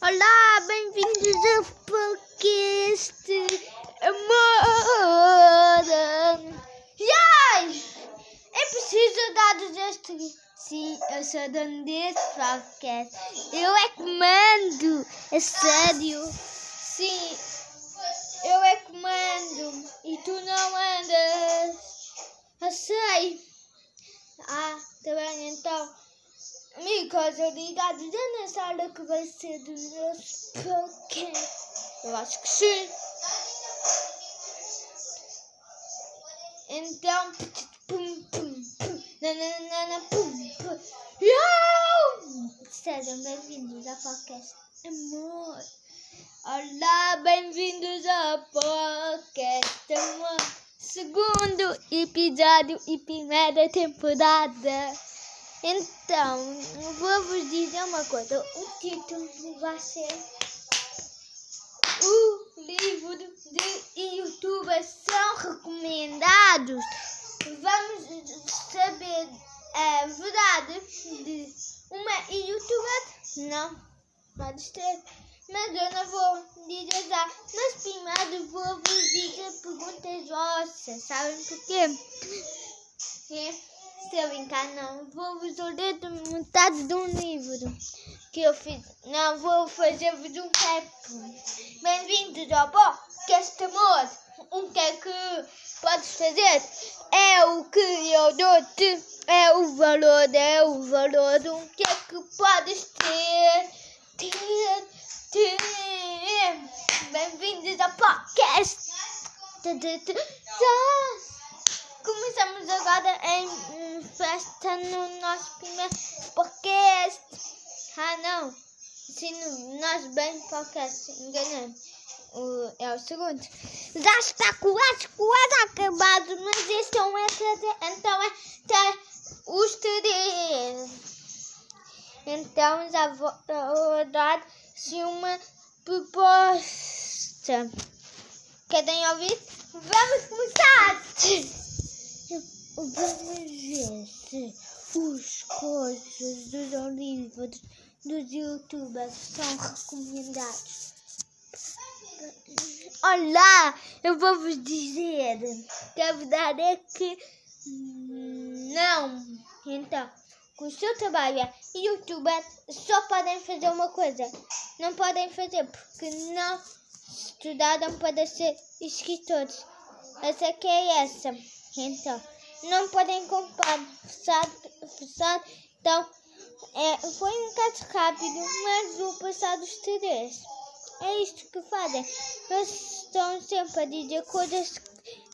Olá, bem-vindos ao podcast Amor. Ai, é preciso dados este. Sim, eu sou dono deste podcast. Eu é que mando. É sério. Sim, eu é que mando. E tu não mandas. Eu sei. Ah, tá bem então. Amigos, obrigado já nessa hora que vai ser do nosso podcast. Eu acho que sim. Então, pum, pum, pum, nananana, pum, pum. Yo! Sejam bem-vindos ao podcast Amor. Olá, bem-vindos ao podcast Amor. Segundo episódio e primeira temporada. Então, vou-vos dizer uma coisa. O título vai ser O livro de youtubers são recomendados. Vamos saber a verdade de uma youtuber? Não, pode ser. Mas eu não vou dizer já. Mas primeiro vou vos dizer perguntas vossas. Sabem porquê? É. Se eu brincar, não. Vou vos ler metade de um livro que eu fiz. Não vou fazer-vos um rap. Bem-vindos ao podcast amor. O que é que podes fazer? É o que eu dou-te. É o valor, é o valor. O que é que podes ter? Ter, ter. Bem-vindos ao podcast. Começamos agora em festa no nosso primeiro podcast. Ah, não. No nosso bem podcast. Enganei. O, é o segundo. Já está quase, quase acabado, mas este é um extra. Então é tá, os três. Então já vou dar-se uma proposta. Querem ouvir? Vamos começar! Vamos ver se os coisas dos livros dos youtubers são recomendados. Olá, eu vou vos dizer que a verdade é que não. Então, com o seu trabalho é youtuber, só podem fazer uma coisa. Não podem fazer porque não estudaram para ser escritores. Essa que é essa. Então, não podem comprar fechado, fechado. Então, é, foi um caso rápido, mas o passado três. É isto que fazem. Eles estão sempre a dizer coisas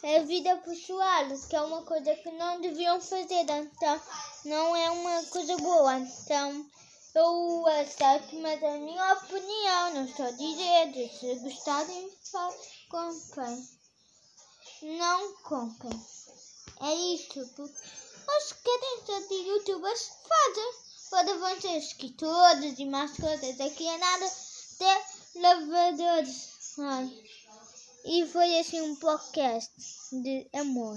é vida pessoal, que é uma coisa que não deviam fazer, então não é uma coisa boa. Então eu aceito, mas é a minha opinião, não estou a dizer. Se gostarem, comprem. Não comprem. É isto, porque os crianças de youtubers fazem. Vão ser escritores e mais coisas. Aqui é nada de lavadores. Ai. E foi assim um podcast de amor.